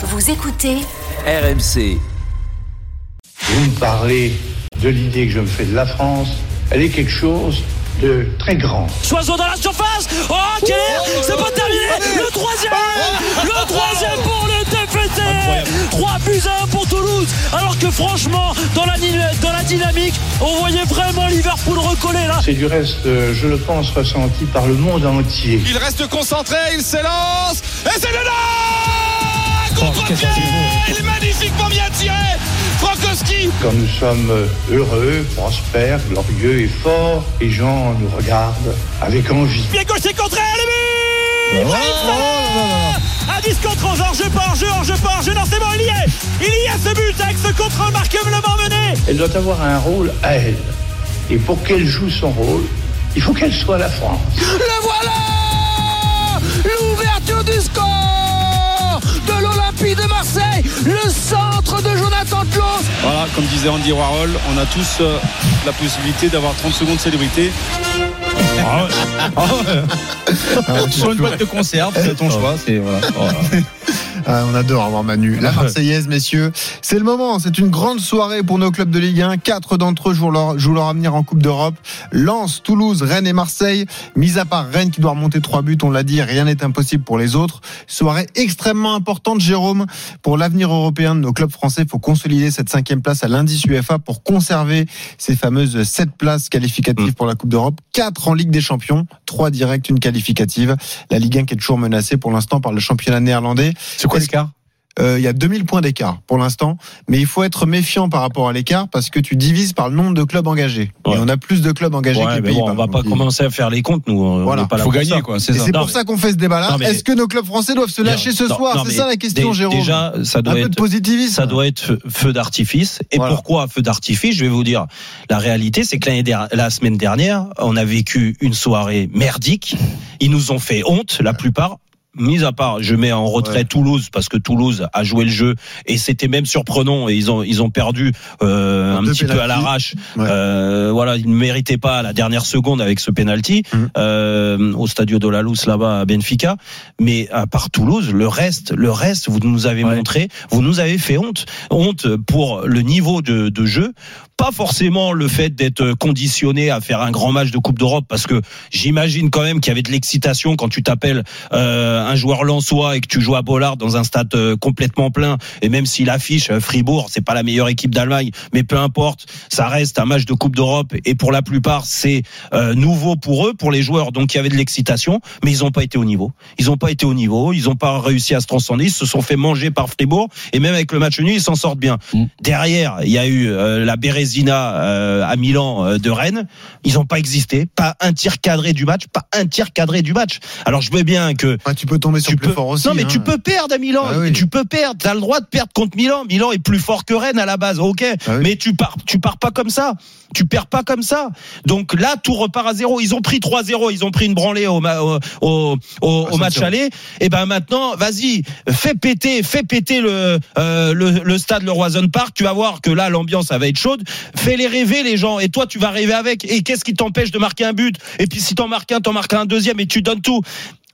Vous écoutez RMC. Vous me parlez de l'idée que je me fais de la France. Elle est quelque chose de très grand. Choiseau dans la surface. Oh, quel est C'est pas terminé. Le troisième. Le troisième pour le TFC 3 buts à 1 pour Toulouse. Alors que franchement, dans la, dans la dynamique, on voyait vraiment Liverpool recoller là. C'est du reste, euh, je le pense, ressenti par le monde entier. Il reste concentré, il s'élance. Et c'est dedans Contre-pied Il est magnifiquement bien tiré Frankowski Quand nous sommes heureux, prospères, glorieux et forts, les gens nous regardent avec envie. Pied gauche, c'est contré, le but Oh, À 10 contre 11, hors-jeu, pas hors-jeu, hors-jeu, pas hors-jeu, non c'est bon, il y est Il y a ce but avec ce contre remarquablement mené Elle doit avoir un rôle à elle. Et pour qu'elle joue son rôle, il faut qu'elle soit la France. Le voilà de Marseille, le centre de Jonathan Klaus. Voilà, comme disait Andy Warhol, on a tous euh, la possibilité d'avoir 30 secondes de célébrité. Sur une boîte de conserve, c'est ton choix. C'est voilà. Ah, on adore avoir Manu. La Marseillaise, messieurs. C'est le moment. C'est une grande soirée pour nos clubs de Ligue 1. Quatre d'entre eux jouent leur, jouent leur avenir en Coupe d'Europe. Lens, Toulouse, Rennes et Marseille. Mis à part Rennes qui doit remonter trois buts, on l'a dit, rien n'est impossible pour les autres. Soirée extrêmement importante, Jérôme. Pour l'avenir européen de nos clubs français, il faut consolider cette cinquième place à l'indice UEFA pour conserver ces fameuses sept places qualificatives pour la Coupe d'Europe. Quatre en Ligue des Champions, trois directes, une qualificative. La Ligue 1 qui est toujours menacée pour l'instant par le championnat néerlandais. C'est quoi Euh, il y a 2000 points d'écart pour l'instant, mais il faut être méfiant par rapport à l'écart parce que tu divises par le nombre de clubs engagés. Ouais. Et on a plus de clubs engagés que les Pays-Bas. bon, on va pas Donc, commencer à faire les comptes, nous. Voilà. n'est pas là Faut pour gagner, ça. quoi. C'est pour mais- ça qu'on fait ce débat-là. Mais- Est-ce que nos clubs français doivent se lâcher ce Non, soir C'est ça la question, Jérôme. Déjà, ça un doit peu de être. positivisme. Ça doit être feu- d'artifice. Et Voilà. pourquoi feu d'artifice? Je vais vous dire. La réalité, c'est que der- la semaine dernière, on a vécu une soirée merdique. Ils nous ont fait honte, la plupart. Mis à part, je mets en retrait Ouais. Toulouse parce que Toulouse a joué le jeu et c'était même surprenant et ils ont ils ont perdu euh, un petit peu à l'arrache. Ouais. Euh, voilà, ils ne méritaient pas la dernière seconde avec ce penalty Mhm. euh, au Stadio de la Luz là-bas à Benfica. Mais à part Toulouse, le reste, le reste, vous nous avez Ouais. montré, vous nous avez fait honte, honte pour le niveau de, de jeu. Pas forcément le fait d'être conditionné à faire un grand match de Coupe d'Europe, parce que j'imagine quand même qu'il y avait de l'excitation quand tu t'appelles euh, un joueur lensois et que tu joues à Bollard dans un stade euh, complètement plein. Et même s'il affiche euh, Fribourg, c'est pas la meilleure équipe d'Allemagne, mais peu importe, ça reste un match de Coupe d'Europe et pour la plupart c'est euh, nouveau pour eux, pour les joueurs. Donc il y avait de l'excitation, mais ils n'ont pas été au niveau. Ils n'ont pas été au niveau, ils n'ont pas réussi à se transcender, ils se sont fait manger par Fribourg et même avec le match nul ils s'en sortent bien. Mm. Derrière, il y a eu euh, la Bérésina euh, à Milan euh, de Rennes. Ils n'ont pas existé, pas un tir cadré du match, pas un tir cadré du match. Alors je veux bien que Ouais, tu peux tomber sur tu plus peux, fort aussi. non mais hein. tu peux perdre à Milan, Ah oui. tu peux perdre, t'as le droit de perdre contre Milan. Milan est plus fort que Rennes à la base, ok, Ah oui. mais tu pars, tu pars pas comme ça, tu perds pas comme ça. Donc là tout repart à zéro. Ils ont pris 3-0, ils ont pris une branlée au, au, au, au- Ah, match aller. Et ben maintenant, vas-y, fais péter, fais péter le, euh, le le stade le Roison Park. Tu vas voir que là l'ambiance ça va être chaude. Fais les rêver les gens, et toi tu vas rêver avec. Et qu'est-ce qui t'empêche de marquer un but? Et puis si t'en marques un, t'en marques un deuxième et tu donnes tout.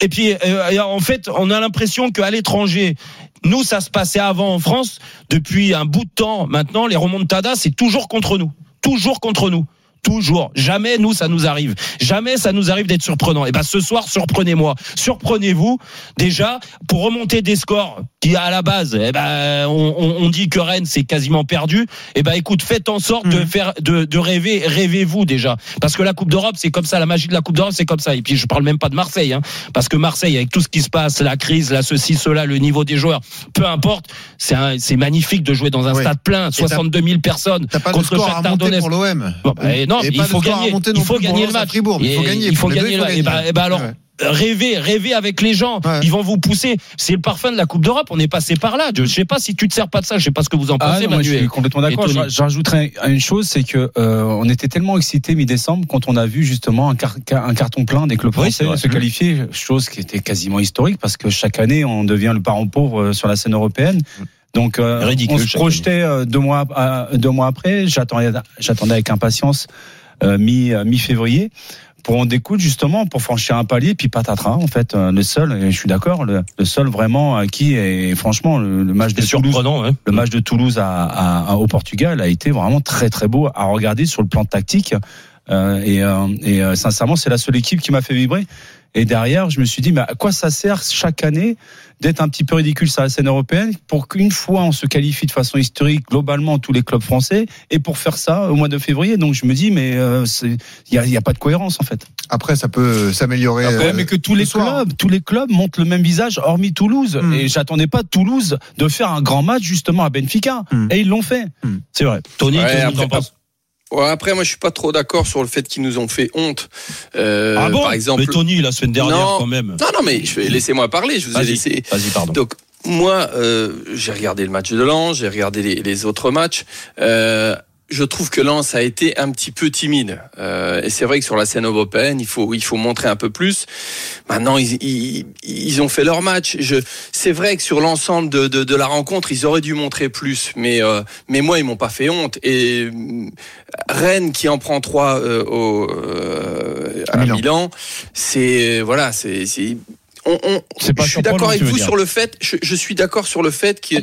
Et puis, euh, en fait, on a l'impression qu'à l'étranger, nous, ça se passait avant en France. Depuis un bout de temps, maintenant, les remontadas, c'est toujours contre nous. Toujours contre nous. Toujours. Jamais nous, ça nous arrive. Jamais ça nous arrive d'être surprenant. Et ben, ce soir, surprenez-moi. Surprenez-vous. Déjà, pour remonter des scores qui, à la base, eh ben, on, on- on dit que Rennes, c'est quasiment perdu. Et ben, écoute, faites en sorte de faire, de, de rêver, rêvez-vous déjà. Parce que la Coupe d'Europe, c'est comme ça. La magie de la Coupe d'Europe, c'est comme ça. Et puis, je parle même pas de Marseille, hein. Parce que Marseille, avec tout ce qui se passe, la crise, la ceci, cela, le niveau des joueurs, peu importe, c'est magnifique de jouer dans un stade plein, t'as- 62 000 personnes pas contre score à Donetsk. pour l'OM. Bon, bah, non, Et mais pas il faut gagner. Il faut gagner le match. Fribourg, il faut gagner. Il faut deux, gagner. il faut le- Et bah, gagner. et bah alors. Ouais. Rêver avec les gens. Ouais. Ils vont vous pousser. C'est le parfum de la Coupe d'Europe. On est passé par là. Je sais pas si tu te sers pas de ça. Je sais pas ce que vous en Ah pensez, moi, je Manuel. suis complètement d'accord. Rajouterais une chose, c'est que euh, on était tellement excités mi-décembre quand on a vu justement un, car- un carton plein des clubs Oui, français se qualifier, chose qui était quasiment historique parce que chaque année on devient le parent pauvre euh, sur la scène européenne. Donc euh, Ridicule, on se projetait euh, deux mois à- deux mois après. J'attendais j'attendais avec impatience euh, mi mi février pour en découdre justement, pour franchir un palier, puis patatras en fait, euh, le seul, et je suis d'accord, le, le seul vraiment à qui est franchement le, le match de Toulouse, le match de Toulouse à, à- à- au Portugal a été vraiment très très beau à regarder sur le plan tactique. Euh, et euh, et euh, sincèrement, c'est la seule équipe qui m'a fait vibrer. Et derrière, je me suis dit, mais à quoi ça sert chaque année d'être un petit peu ridicule sur la scène européenne pour qu'une fois on se qualifie de façon historique globalement tous les clubs français et pour faire ça au mois de février. Donc je me dis, mais euh, c'est- il y a, il y a pas de cohérence en fait. Après, ça peut s'améliorer. Euh, mais que tous les soir. clubs, tous les clubs montrent le même visage, hormis Toulouse. Hmm. Et j'attendais pas Toulouse de faire un grand match justement à Benfica. Hmm. Et ils l'ont fait. C'est vrai. Tony, Ouais, penses Ouais, après, moi, je suis pas trop d'accord sur le fait qu'ils nous ont fait honte. Euh, Ah bon Par exemple. Mais Tony, la semaine dernière, Non. quand même. Non, non, mais je vais laissez-moi parler. Je vous ai laissé. Vas-y, pardon. Donc moi, euh, j'ai regardé le match de Lens, j'ai regardé les, les autres matchs. Euh, je trouve que Lens a été un petit peu timide. Euh, et c'est vrai que sur la scène européenne, il faut, il faut montrer un peu plus. Maintenant, ils, ils, ils ont fait leur match. Je, c'est vrai que sur l'ensemble de, de, de la rencontre, ils auraient dû montrer plus. Mais, euh, mais moi, ils m'ont pas fait honte. Et euh, Rennes qui en prend trois euh, au, euh, À à, Milan. Milan, c'est voilà, c'est, c'est on, on- C'est pas je suis d'accord avec vous dire. sur le fait. Je, je suis d'accord sur le fait que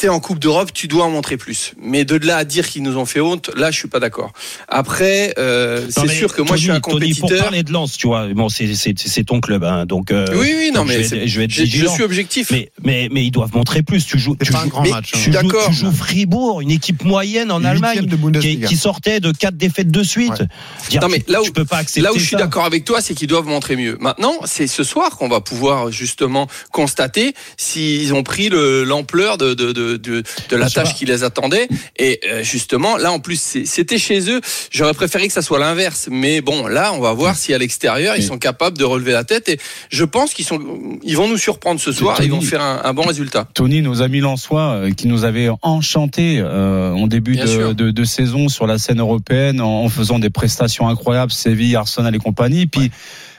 t'es en Coupe d'Europe, tu dois en montrer plus. Mais de là à dire qu'ils nous ont fait honte, là, je suis pas d'accord. Après, euh, c'est sûr que moi, je suis un Tony, pour compétiteur. parler de Lens, tu vois, bon, c'est, ton club, hein, donc. euh, oui, oui, non, donc mais je vais, c'est- je vais être je, je vigilant. suis objectif. Mais, mais, mais ils doivent montrer plus. Tu joues, tu pas un joues, grand mais match, hein. tu Je suis joues- d'accord. Tu joues Fribourg, une équipe moyenne en Allemagne, de qui, sortait de quatre défaites de suite. Ouais. Dire, Non, mais là où- tu peux pas accepter Là où je suis d'accord avec toi, c'est qu'ils doivent montrer mieux. Maintenant, c'est ce soir qu'on va pouvoir justement constater s'ils ont pris le- l'ampleur de, de, de, de, de la sais tâche qui les attendait. Et euh, justement, là, en plus, c'était chez eux. J'aurais préféré que ça soit l'inverse. Mais bon, là, on va voir si à l'extérieur, ils Mais- sont capables de relever la tête. Et je pense qu'ils sont, ils vont nous surprendre ce soir. et Ils vont faire un, un bon résultat. Tony, nos amis lensois, euh, qui nous avaient enchantés euh, en début de, sûr. de, de saison sur la scène européenne en, en faisant des prestations incroyables, Séville, Arsenal et compagnie. Puis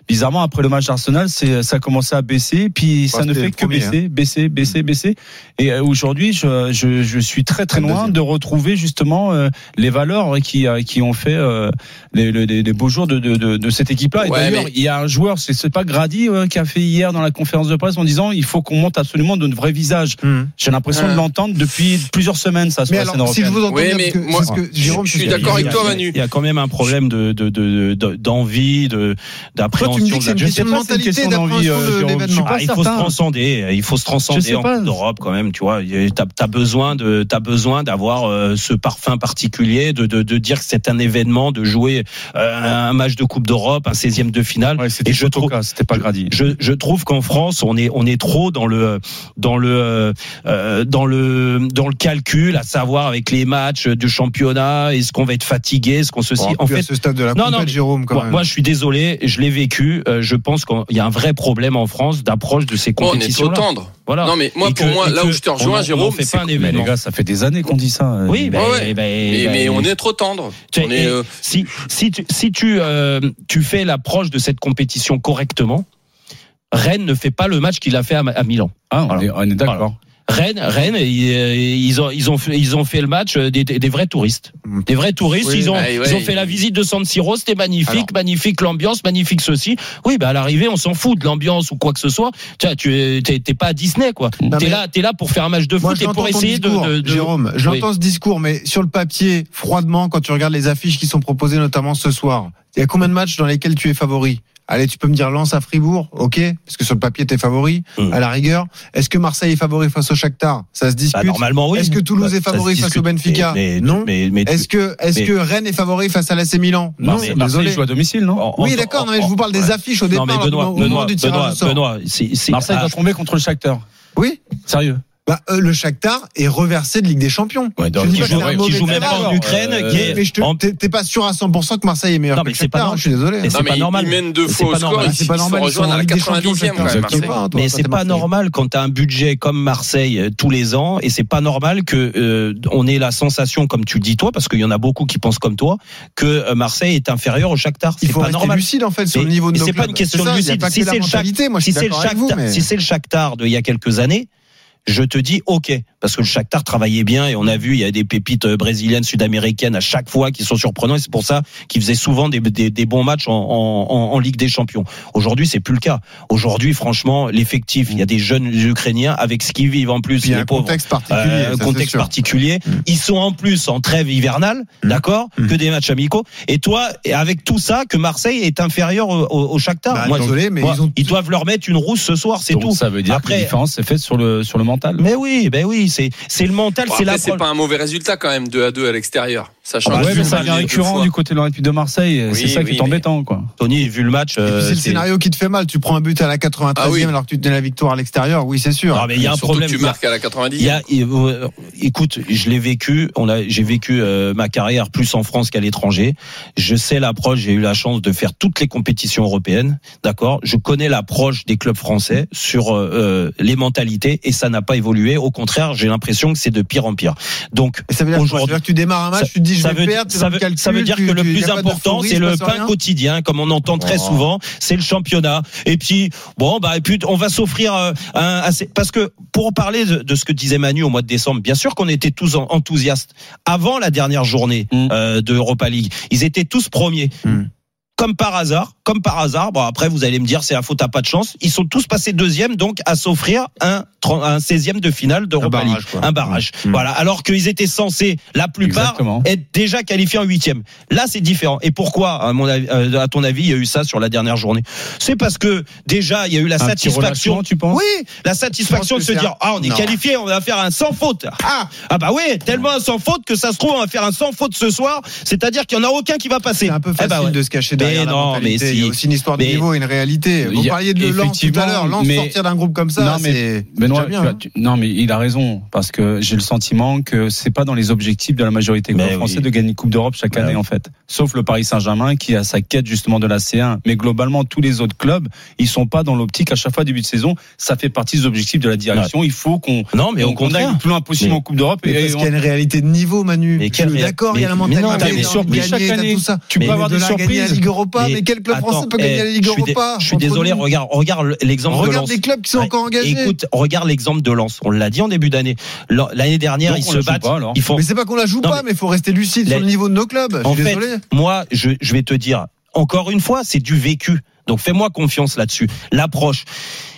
bizarrement, après le match d'Arsenal, c'est ça a commencé à baisser, puis ça ne fait que premier, baisser, baisser, baisser, baisser. Et euh, aujourd'hui, je, je, je suis très très loin de retrouver justement euh, les valeurs qui euh, qui ont fait euh, les, les, les beaux jours de, de, de, de cette équipe-là. Et Ouais, d'ailleurs, mais- il y a un joueur, c'est c'est pas Grady euh, qui a fait hier dans la conférence de presse en disant il faut qu'on monte absolument de vrai visage. Hum. J'ai l'impression de l'entendre depuis plusieurs semaines ça sur Mais la alors, scène si je vous entends Oui, mais que moi, que je- Jérôme, je suis d'accord avec Il y a- toi, Manu. Il y a quand même un problème de, de, de, de- d'envie, de, d'appréhension. Tu me dis que c'est une question de mentalité, d'appréhension euh, de l'événement. Ah, il faut se transcender, il faut se transcender en d'Europe quand même, tu vois. T'as as besoin de, t'as besoin d'avoir euh, ce parfum particulier, de, de, de dire que c'est un événement, de jouer euh, un match de Coupe d'Europe, un 16e de finale. Ouais, Et je trouve, c'était pas Grady. je, je trouve qu'en France, on est, on est trop dans le, dans le, euh, euh, dans le, dans le calcul, à savoir avec les matchs du championnat, est-ce qu'on va être fatigué, est-ce qu'on ceci. Bon, en à fait, ce stade de la Non, non, mais- Jérôme, quand moi, même. moi, je suis désolé, je l'ai vécu. Euh, je pense qu'il y a un vrai problème en France d'approche de ces Bon, on est trop tendre. Voilà. Non, mais moi, Et pour que- moi, là où je te rejoins, on Jérôme, fait c'est pas un Mais événement. les gars, ça fait des années qu'on dit ça. euh. Oui, ben, Ouais, ouais. ben, mais, ben, mais on est trop tendre. tu sais, On est, et euh, si si tu si tu euh, tu fais l'approche de cette compétition correctement, Rennes ne fait pas le match qu'il a fait à, à Milan. Ah, on Voilà. est, on est d'accord. Rennes, Rennes, ils, euh, ils ont ils ont fait, ils ont fait le match euh, des, vrais touristes, des vrais touristes. Oui, ils ont ouais. ils ont fait la visite de San Siro, c'était magnifique, Alors. magnifique l'ambiance, magnifique ceci. Oui, bah à l'arrivée, on s'en fout de l'ambiance ou quoi que ce soit. Tu vois, tu es- t'es t'es pas à Disney quoi. T'es là, t'es là pour faire un match de foot et pour essayer de, discours, de, de- Jérôme, j'entends ce discours, mais sur le papier, froidement, quand tu regardes les affiches qui sont proposées, notamment ce soir, il y a combien de matchs dans lesquels tu es favori? Allez, tu peux me dire Lens à Fribourg, ok, parce que sur le papier t'es favori, Mm. à la rigueur. Est-ce que Marseille est favori face au Shakhtar? Ça se Bah, discute. normalement oui. Est-ce que Toulouse Bah, est favori face au. Benfica? Mais- mais- Non. Mais, mais, Est-ce que est-ce mais- que Rennes est favori face à l'AC Milan? Non, Non, mais Marseille désolé. joue à domicile, non? En- Oui, en- d'accord, non, mais je vous parle des affiches au Non départ, mais là, Benoît, au moment Benoît, du tirage Benoît. Benoît, Marseille ah, doit tomber contre le Shakhtar. Oui, Sérieux. Bah, euh, le Shakhtar est reversé de Ligue des Champions. Ouais, Je donc, qui pas que joue, qui joue même pas en Ukraine, Euh, qui est Mais je te- en- t'es pas sûr à 100% que Marseille est meilleur Non, que mais le c'est pas Shakhtar, normal. je suis désolé. Mais c'est pas normal. Ils mènent deux C'est fois au score. C'est pas normal, ils sont à la Ligue des Champions, 90e quand même. Shakhtar. Marseille. Pas, toi, Mais toi, c'est pas normal quand tu as un budget comme Marseille euh, tous les ans et c'est pas normal que euh, on ait la sensation comme tu le dis toi parce qu'il y en a beaucoup qui pensent comme toi que Marseille est inférieur au Shakhtar. Il C'est faut pas rester normal. lucide en fait sur le niveau de c'est pas une question de lucide. Si que la c'est le le Shakhtar, si c'est le Shakhtar d'il y a quelques années, je te dis ok parce que le Shakhtar travaillait bien et on a vu il y a des pépites euh, brésiliennes, sud-américaines à chaque fois qui sont surprenants et c'est pour ça qu'ils faisaient souvent des, des, des bons matchs en, en, en, Ligue des Champions. Aujourd'hui c'est plus le cas. Aujourd'hui franchement l'effectif il y a des jeunes Ukrainiens avec ce qu'ils vivent en plus Puis il y a les un pauvres. contexte particulier. Euh, ça, c'est contexte particulier. Mm. Ils sont en plus en trêve hivernale, Mm. d'accord, Mm. que des matchs amicaux. Et toi, avec tout ça, que Marseille est inférieur au, au, au Shakhtar. Bah, Moi, désolé, mais moi, ils ont- doivent leur mettre une rousse ce soir, c'est tout. Ça veut dire que Après- la différence est faite sur le, sur le mental. Mais oui, ben oui, c'est c'est le mental, Bon, c'est après, la. c'est pas un mauvais résultat quand même, 2 à 2 à l'extérieur. Sachant Ah bah que ouais, mais ça Mal devient les deux récurrent du côté de l'Olympique de Marseille. Oui, c'est ça qui est embêtant, quoi. Tony, vu le match, Et puis, euh, c'est le c'est- scénario qui te fait mal. Tu prends un but à la 93e Ah oui. alors que tu tenais la victoire à l'extérieur. Oui, c'est sûr. Non, mais il y a un que problème. tu marques à la 90 Il y a, il- euh, écoute, je l'ai vécu. On a, j'ai vécu euh, ma carrière plus en France qu'à l'étranger. Je sais l'approche. J'ai eu la chance de faire toutes les compétitions européennes. D'accord? Je connais l'approche des clubs français sur euh, euh, les mentalités et ça n'a pas évolué. Au contraire, j'ai l'impression que c'est de pire en pire. Donc ça veut dire, quoi? Ça veut aujourd'hui, dire que tu démarres un match, Ça- tu te dis ça veut, perdre, tu ça, fais veut, le calcul, ça veut dire tu- que le plus important, c'est le pain rien quotidien, comme on entend très Oh. souvent, c'est le championnat. Et puis, bon, bah, et puis, on va s'offrir euh, un, assez- parce que pour parler de, de ce que disait Manu au mois de décembre, bien sûr qu'on était tous en- enthousiastes avant la dernière journée Mm. euh, de Europa League. Ils étaient tous premiers. Mm. Comme par hasard, comme par hasard. Bon, après, vous allez me dire, c'est la faute à pas de chance. Ils sont tous passés deuxième, donc à s'offrir un, tren- un 16e de finale d'Europa barrage, League. quoi. Un barrage. Mm. Voilà. Alors qu'ils étaient censés, la plupart, Exactement. être déjà qualifiés en huitième. Là, c'est différent. Et pourquoi, à, mon avis, euh, à ton avis, il y a eu ça sur la dernière journée? C'est parce que déjà, il y a eu la Un satisfaction. tu penses? Oui, la satisfaction de se dire un- ah on est qualifié, on va faire un sans faute. Ah ah bah oui, tellement un sans faute que ça se trouve on va faire un sans faute ce soir. C'est-à-dire qu'il y en a aucun qui va passer. C'est un peu Eh facile bah ouais. de se cacher Mais derrière la mentalité. mais y a si. aussi une histoire de Mais- niveau et une réalité. Vous Il y a- parliez de Lens tout à l'heure. Lens sortir d'un groupe comme ça, Non, mais c'est Benoît, déjà bien. tu as- hein. tu- non, mais il a raison parce que j'ai le sentiment que c'est pas dans les objectifs de la majorité des français oui. de gagner une Coupe d'Europe chaque année oui. en fait. Sauf le Paris Saint-Germain qui a sa quête justement de la C1. Mais globalement, tous les autres clubs, ils sont pas dans l'optique à chaque fois début de saison. Ça fait partie des objectifs de la direction. Il faut qu'on Non mais qu'on aille plus loin possible Mais- en Coupe d'Europe. Et parce on- qu'il y a une réalité de niveau, Manu. D'accord, il y a la mentalité. t'as des t'as surprises chaque année. Tu peux avoir de des surprises. Ligue Europa. Mais quel club français peut gagner eh, la Ligue je suis dé- Europa Je suis entre désolé, regarde, regarde l'exemple de Regarde Lens. les clubs qui sont Ouais. encore engagés. Écoute, regarde l'exemple de Lens. On l'a dit en début d'année. L'année dernière, Donc, ils se battent. ils font. Mais c'est pas qu'on la joue Non, pas, mais- il faut rester lucide sur le niveau de nos clubs. Je En suis fait, désolé. moi, je, je vais te dire, encore une fois, c'est du vécu. Donc fais-moi confiance là-dessus. L'approche,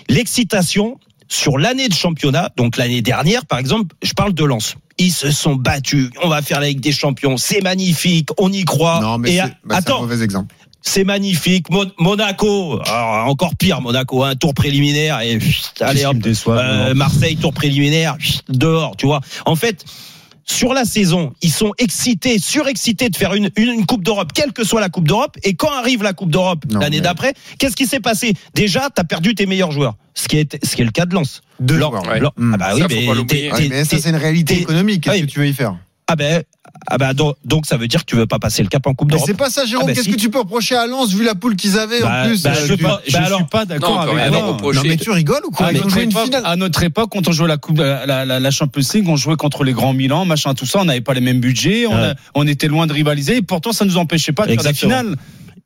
l'excitation sur l'année de championnat, donc l'année dernière, par exemple, je parle de Lens. Ils se sont battus. On va faire la Ligue des Champions. C'est magnifique. On y croit. Non, mais Et c'est à- bah, c'est un attends, mauvais exemple. C'est magnifique. Mon- Monaco, alors, encore pire. Monaco, un tour préliminaire et pfft, allez hop. déçoit, Euh, Marseille, tour préliminaire, pfft, dehors. Tu vois. En fait. Sur la saison, ils sont excités, surexcités de faire une, une, une Coupe d'Europe, quelle que soit la Coupe d'Europe. Et quand arrive la Coupe d'Europe l'année mais- d'après, qu'est-ce qui s'est passé? Déjà, t'as perdu tes meilleurs joueurs, ce qui est, ce qui est le cas de Lens. Deux Lens- ouais. Hmm. Ah bah Ça, oui, faut mais Ouais, ça, c'est une réalité économique. Qu'est-ce Oui. que tu veux y faire? Ah ben, ah bah donc, donc ça veut dire que tu veux pas passer le cap en Coupe Mais d'Europe. c'est pas ça, Jérôme. Ah bah Qu'est-ce si. que tu peux reprocher à Lens vu la poule qu'ils avaient Bah, en plus bah, euh, je tu- sais pas. je Bah suis pas d'accord Non, avec toi. Non, mais tu rigoles ou quoi À Ils ont notre, joué une époque, finale. à notre époque, quand on jouait la coupe, la, la, la- la Champions League, on jouait contre les grands Milan, machin, tout ça. On n'avait pas les mêmes budgets, on, Ouais. a- on était loin de rivaliser. Et pourtant, ça nous empêchait pas de Exactement. faire des finales.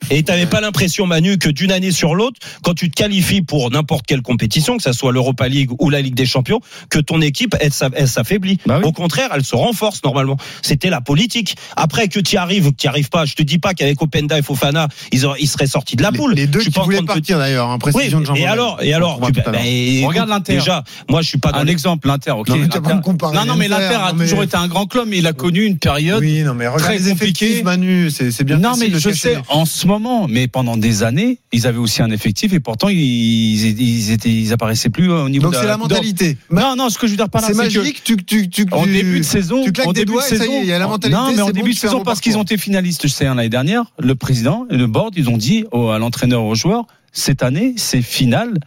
Et t'avais pas l'impression, Manu, que d'une année sur l'autre, quand tu te qualifies pour n'importe quelle compétition, que ça soit l'Europa League ou la Ligue des Champions, que ton équipe, elle, s'a- elle s'affaiblit. Bah oui. Au contraire, elle se renforce normalement. C'était la politique. Après que tu y arrives ou que tu n'y arrives pas, je te dis pas qu'avec Openda et Fofana, ils, auraient- ils seraient sortis de la poule. Les deux Je qui voulaient partir d'ailleurs, hein, Oui, précision de Jean et alors, et alors, tu- bah, Regarde l'Inter. Déjà, moi, je suis pas dans Un les- exemple, l'Inter, ok. Non, mais non, non, mais l'Inter, a mais- toujours été un grand club, mais il a connu une période. Oui, non, mais regarde très les effectifs, compliqué. Manu, c'est bien non, mais je sais, en ce moment, mais pendant des années, ils avaient aussi un effectif et pourtant ils, ils étaient, ils apparaissaient plus au niveau Donc de c'est la mentalité. Non, non, ce que je veux dire par là, C'est c'est que magique, tu, tu, tu, en début de saison, tu claques en des début doigts de et ça y saison, est, il y a la mentalité, Non, mais en bon, début de saison, parce qu'ils ont été finalistes C1 l'année dernière, le président et le board, ils ont dit au- à l'entraîneur, aux joueurs, cette année, c'est finale,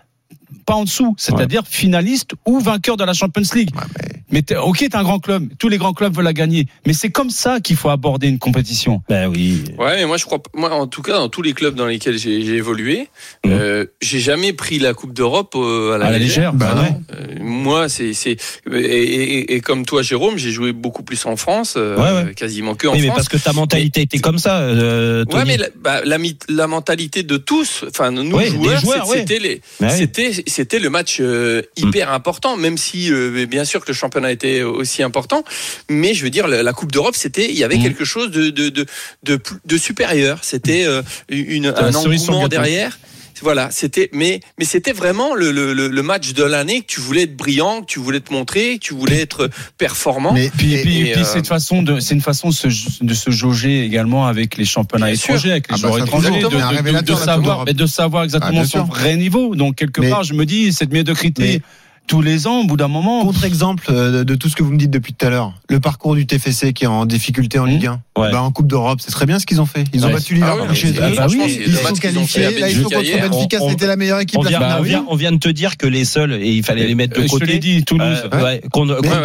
pas en dessous, c'est-à-dire finaliste ou vainqueur de la Champions League. Ouais, mais- Mais t'es- ok, t'es un grand club. Tous les grands clubs veulent la gagner. Mais c'est comme ça qu'il faut aborder une compétition. Ben oui. Ouais, mais moi je crois, pas- moi en tout cas dans tous les clubs dans lesquels j'ai évolué, Mhm. euh, j'ai jamais pris la Coupe d'Europe euh, à la, À la légère, Voilà. non. Euh, moi c'est c'est et, et- et comme toi Jérôme, j'ai joué beaucoup plus en France, euh, Ouais, ouais. quasiment que en Oui, mais France. parce que ta mentalité était comme ça, euh, Ouais, mais la, bah, la, mentalité de tous, enfin nous Ouais, joueurs, joueurs, c'est- ouais. c'était les, c'était c'était le match euh, hyper important, même si euh, bien sûr que le championnat était aussi important, mais je veux dire la, Coupe d'Europe, c'était il y avait Mhm. quelque chose de de de de, plus- de supérieur, c'était euh, une un engouement derrière. Voilà, c'était mais mais c'était vraiment le, le, le le match de l'année que tu voulais être brillant, que tu voulais te montrer, que tu voulais être performant. Mais Puis, et- puis, puis euh, c'est une façon de, c'est une façon de se, de se jauger également avec les championnats Bien étrangers, sûr. avec les Ah bah joueurs étrangers, de, de- savoir, d'Europe. mais de savoir Ah, exactement bien son sûr. vrai niveau. Donc quelque Mais- part, je me dis cette médiocrité Mais- tous les ans, au bout d'un moment. Contre-exemple euh, de tout ce que vous me dites depuis tout à l'heure, le parcours du TFC qui est en difficulté en Ligue 1, Ouais. bah, en Coupe d'Europe, c'est très bien ce qu'ils ont fait. Ils ont Ouais. battu Liverpool Ah ouais, chez eux. franchement, oui, Ils sont qualifiés. Là, ils Belgique sont contre hier. Benfica. On- C'était la meilleure équipe on vient, première on, vient, on vient de te dire que les seuls, et il fallait les mettre de Euh, je te côté. l'ai dit, Toulouse. Euh, ouais,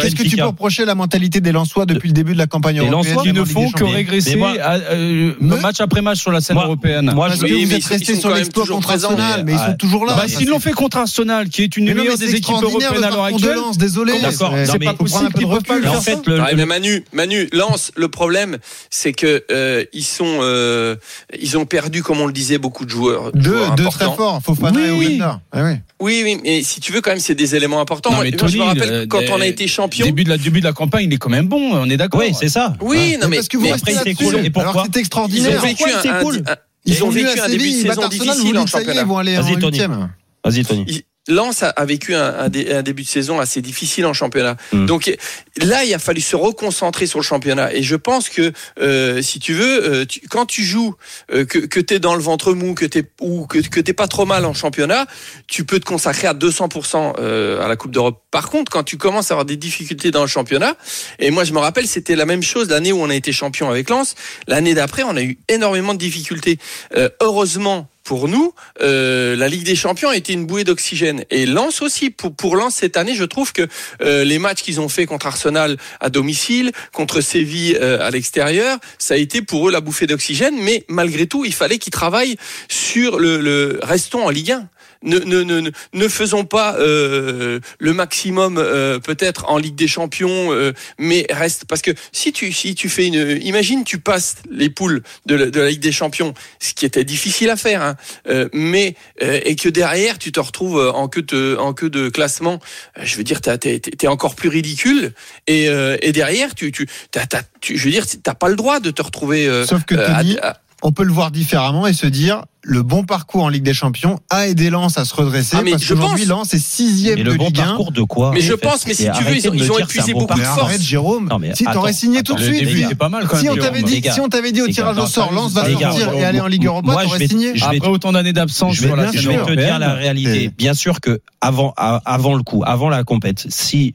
qu'est-ce que tu peux reprocher la mentalité des Lensois depuis le début de la campagne Les européenne Lensois qui ne font que régresser euh, match après match sur la scène européenne. moi, je- vous êtes ils resté sont sur l'exploit contre Arsenal, mais ils sont toujours là. bah, s'ils l'ont fait contre Arsenal, qui est une meilleure des équipes européennes à le parcours de. Lens, désolé. D'accord, c'est- pas possible qu'ils peuvent pas le En fait, le, Manu, Manu, Lance. Le problème, c'est que euh, ils sont, euh, ils ont perdu, comme on le disait, beaucoup de joueurs. Deux, joueurs deux très forts, Fofana et Oui. Oganda. Ah oui. Oui, oui, mais si tu veux, quand même, c'est des éléments importants. Non, mais moi, Tony, je me rappelle euh, quand des- on a été champion. Début de la début de la campagne, il est quand même bon. On est d'accord. oui, c'est ça. Oui, non, mais, parce que vous mais restez après, cool. Et pourquoi c'est ils ont extraordinaire. vécu Pourquoi un, un- un- ils ont vécu un début de ils saison difficile en championnat. Ils vont aller en Vas-y, Tony. huitième. Vas-y, Tony. Lens a, a vécu un, un dé- un début de saison assez difficile en championnat. Mm. Donc là, il a fallu se reconcentrer sur le championnat. Et je pense que euh, si tu veux, euh, tu- quand tu joues, euh, que, que tu es dans le ventre mou, que t'es ou que, que t'es pas trop mal en championnat, tu peux te consacrer à 200% euh, à la Coupe d'Europe. Par contre, quand tu commences à avoir des difficultés dans le championnat, et moi je me rappelle, c'était la même chose l'année où on a été champion avec Lens. L'année d'après, on a eu énormément de difficultés. Euh, heureusement pour nous, euh, la Ligue des Champions a été une bouée d'oxygène. Et Lens aussi, pour, pour Lens cette année, je trouve que euh, les matchs qu'ils ont fait contre Arsenal à domicile, contre Séville euh, à l'extérieur, ça a été pour eux la bouffée d'oxygène. Mais malgré tout, il fallait qu'ils travaillent sur le, le restons en Ligue 1. Ne, ne, ne, ne- faisons pas euh, le maximum euh, peut-être en Ligue des Champions, euh, mais reste parce que si tu si tu fais une, imagine tu passes les poules de la, de la Ligue des Champions, ce qui était difficile à faire, hein, euh, mais euh, et que derrière tu te retrouves euh, en queue de en queue de classement, je veux dire t'as- t'es t'es encore plus ridicule et, euh, et derrière tu tu, t'as- t'as- tu je veux dire t'as pas le droit de te retrouver euh, Sauf que à- on peut le voir différemment et se dire le bon parcours en Ligue des Champions a aidé Lens à se redresser Ah, mais parce je qu'aujourd'hui pense. Lens est sixième Et de le bon Ligue 1. parcours de quoi Mais je fait pense, mais si tu veux, ils ont- épuisé bon beaucoup de force. arrête Jérôme, Non, mais si attends, t'aurais signé tout de Le suite. Si même. on t'avait dit, gars. si on t'avait dit au tirage gars. au sort, Lens va sortir et aller en Ligue Europa, moi, je t'aurais vais- signé. Après autant d'années d'absence je vais, sur la te- scène je vais te européenne. dire la réalité. Bien sûr que avant, avant le coup, avant la compète, si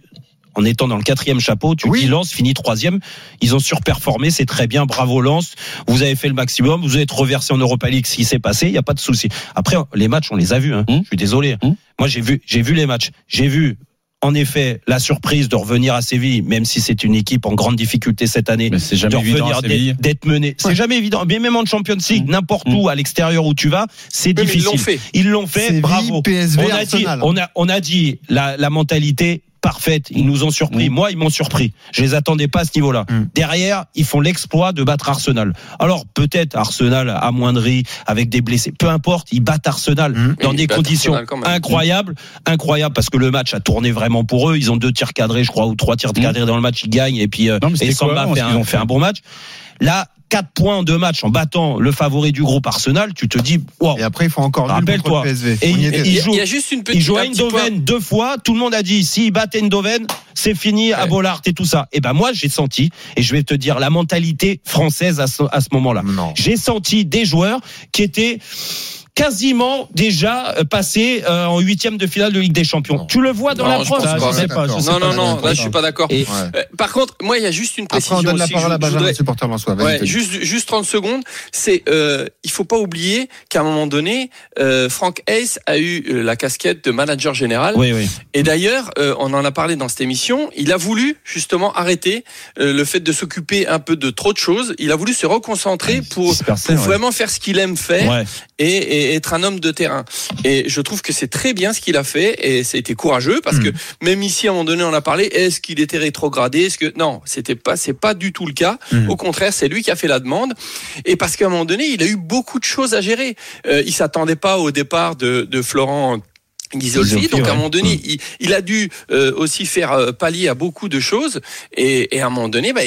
en étant dans le quatrième chapeau, tu Oui. dis Lens finit troisième, ils ont surperformé, c'est très bien, bravo Lens, vous avez fait le maximum, vous êtes reversé en Europa League, ce qui s'est passé, il y a pas de souci. Après, les matchs, on les a vus. Hein. Hum. Je suis désolé. Hum. Moi, j'ai vu, j'ai vu les matchs, j'ai vu. En effet, la surprise de revenir à Séville, même si c'est une équipe en grande difficulté cette année, Mais c'est de jamais évident revenir à Séville. d'être mené. C'est jamais évident. Mais même en Champions League, Mm. n'importe où, à l'extérieur où tu vas, c'est Oui, mais ils difficile. l'ont fait. Ils l'ont fait, Séville, bravo. PSV, on a dit, Arsenal. on a, on a dit la, la mentalité parfaite. Ils nous ont surpris. Mm. Moi, ils m'ont surpris. Je les attendais pas à ce niveau-là. Mm. Derrière, ils font l'exploit de battre Arsenal. Alors peut-être Arsenal amoindri avec des blessés. Peu importe, ils battent Arsenal Mm. dans des conditions incroyables, incroyables parce que le match a tourné vraiment pour eux. Ils ont deux tirs cadrés, je crois, ou trois tirs Mm. cadrés dans le match. Ils gagnent et puis euh, Non, et Samba fait un, ont fait fait. un bon match. Là, 4 points en deux matchs en battant le favori du groupe Arsenal, tu te dis, wow. Et après, il faut encore Rappelle-toi. Et il- joue- il y a juste une petite Il joue à. Eindhoven deux fois. Tout le monde a dit s'il battait Eindhoven, c'est fini à. Bollard et tout ça. Et ben moi j'ai senti et je vais te dire la mentalité française à ce, à ce moment-là. Non. J'ai senti des joueurs qui étaient quasiment déjà euh, passé euh, en huitième de finale de Ligue des Champions. Non. Tu le vois dans Non, la je je sais pas, je sais Non, pas, non, je non, là, je suis pas d'accord. Et- Euh, Par contre, moi, il y a juste une Après, précision on donne la parole à Benjamin, supporter. Vas-y, Ouais, juste, juste 30 secondes. C'est, euh, il faut pas oublier qu'à un moment donné, euh, Frank Hayes a eu euh, la casquette de manager général. Oui, oui. Et d'ailleurs, euh, on en a parlé dans cette émission. Il a voulu justement arrêter euh, le fait de s'occuper un peu de trop de choses. Il a voulu se reconcentrer pour, disperser, pour ouais. vraiment faire ce qu'il aime faire Ouais. et, et être un homme de terrain. Et je trouve que c'est très bien ce qu'il a fait et été courageux parce Hmm. que même ici à un moment donné on a parlé est-ce qu'il était rétrogradé est-ce que non c'était pas c'est pas du tout le cas Hmm. au contraire c'est lui qui a fait la demande et parce qu'à un moment donné il a eu beaucoup de choses à gérer euh, il s'attendait pas au départ de, de Florent Ghisolfi, donc à un moment donné, il, il a dû euh, aussi faire euh, pallier à beaucoup de choses, et, et à un moment donné, bah,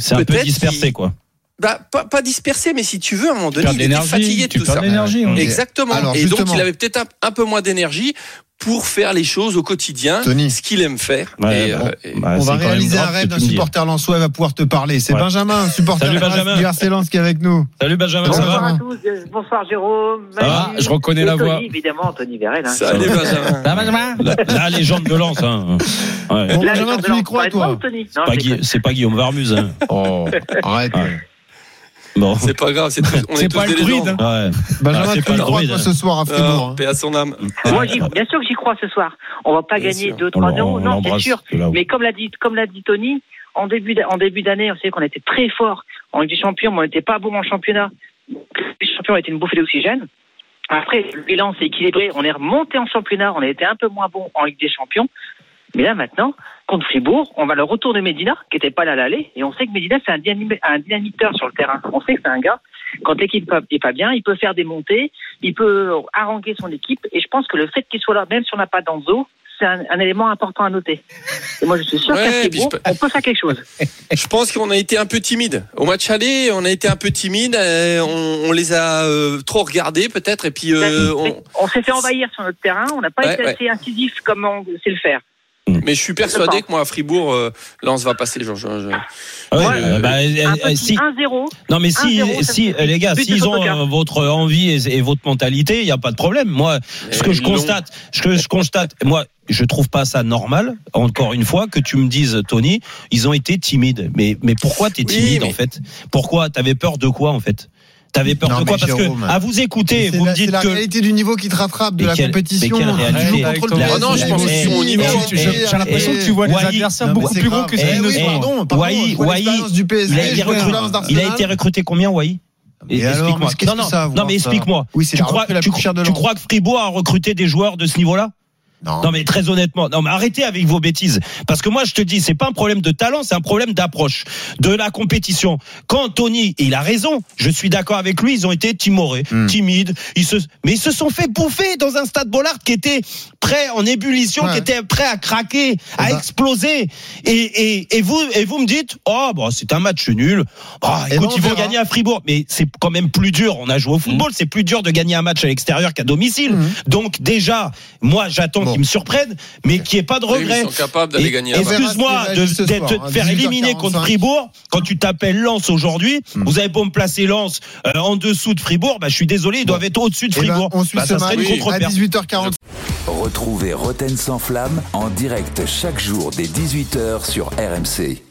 C'est un peu dispersé, quoi. Bah, pas, pas dispersé, mais si tu veux, à un moment donné, il était fatigué de tout ça. ouais. Exactement. Alors, et donc, il avait peut-être un, un peu moins d'énergie pour faire les choses au quotidien, Tony. ce qu'il aime faire. Ouais, Et, bon. euh, et- Bah, On va réaliser un rêve d'un supporter lensois, il va pouvoir te parler. C'est Ouais. Benjamin, supporter du RC Lens qui est avec nous. Salut Benjamin, Bonjour. ça va Bonsoir à tous, euh, bonsoir Jérôme. Ça va Manu, Je reconnais et la Tony, voix. Évidemment, Tony Vérel. Hein. Salut, Benjamin. la, la légende de Lens. Hein. Ouais. Bon, Là, Benjamin, les tu y crois, toi. C'est pas Guillaume Varmuz. Hein. Oh, arrête. Bon. C'est pas grave, c'est on est, tous pas des druide. Ouais. Benjamin, Ah, tu pas le druide, hein. ce soir à Fribourg. hein paix à son âme. Moi, j'y- bien sûr que j'y crois ce soir. On va pas Bien gagner sûr. 2-3 On euros. Non, c'est sûr. Mais comme l'a dit, comme l'a dit Tony, en début d'a- en début d'année, on sait qu'on était très fort en Ligue des Champions, mais on n'était pas bon en championnat. Les champions étaient une bouffée d'oxygène. Après, le bilan s'est équilibré. On est remonté en championnat. On a été un peu moins bon en Ligue des Champions. Mais là, maintenant, contre Fribourg, on va le retour de Medina, qui n'était pas là à l'aller. Et on sait que Medina, c'est un, dynami- un dynamiteur sur le terrain. On sait que c'est un gars, quand l'équipe n'est pas bien, il peut faire des montées, il peut haranguer son équipe. Et je pense que le fait qu'il soit là, même si on n'a pas d'Anzo, c'est un, un élément important à noter. Et moi, je suis sûr Ouais, qu'à peux- on peut faire quelque chose. Je pense qu'on a été un peu timide. Au match aller, on a été un peu timide. euh, on, on les a euh, trop regardés peut-être. Et puis, euh, on... On s'est fait envahir sur notre terrain. On n'a pas Ouais, été ouais. assez incisif comme on sait le faire. Mais je suis persuadé que moi à Fribourg, euh, Lens va passer. Genre, je- je- Ouais, Ouais. euh, bah, Un petit si, 1-0. non mais si, 1-0, ça si les gars, s'ils ont euh, votre envie et, et votre mentalité, il y a pas de problème. Moi, ce que je constate, ce que je constate, moi, je trouve pas ça normal. Encore une fois, que tu me dises, Tony, ils ont été timides. Mais mais pourquoi t'es Oui, timide mais- en fait? Pourquoi? T'avais peur de quoi en fait? T'avais peur Non, de quoi Parce Jérôme, que à vous écouter, vous la, me c'est dites la que réalité du niveau qui te rattrape de la compétition. mais quelle réalité Tu contre le La- non, je pense sont au niveau. J'ai l'impression que tu vois les Wai- adversaires beaucoup c'est plus gros que ce Eh sont. pardon, il a été recruté, l'expérience il a d'Arsenal. été recruté combien, Wai Et alors, Explique-moi. Non, que non, ça non, mais explique-moi. Oui, c'est Tu la crois, la tu, de tu crois que Fribourg a recruté des joueurs de ce niveau-là? Non. Non mais très honnêtement, non mais arrêtez avec vos bêtises parce que moi je te dis c'est pas un problème de talent, c'est un problème d'approche de la compétition. Quand Tony, il a raison, je suis d'accord avec lui, ils ont été timorés, Hmm. timides, ils se mais ils se sont fait bouffer dans un stade Bollard qui était prêt en ébullition, Ouais. qui était prêt à craquer, à bah. exploser et, et, et vous et vous me dites "Oh bon, c'est un match nul. Eh écoute, ils vont gagner à Fribourg, mais c'est quand même plus dur, on a joué au football, c'est plus dur de gagner un match à l'extérieur qu'à domicile. Mhm. Donc déjà, moi j'attends Bon. qu'ils me surprennent, mais qu'il n'y ait pas de Oui, mais regret. ils sont capables d'aller Et- gagner. Excuse-moi de, qui te hein, faire 18h45. éliminer contre Fribourg quand tu t'appelles Lens aujourd'hui. Hmm. Vous avez beau me placer Lens euh, en dessous de Fribourg, bah, je suis désolé, ils doivent être au-dessus de Eh ben, Fribourg. on suit Bah, ce ça serait match une Oui. à contre-perte. 18h40. Retrouvez Roten sans flamme en direct chaque jour dès 18h sur RMC.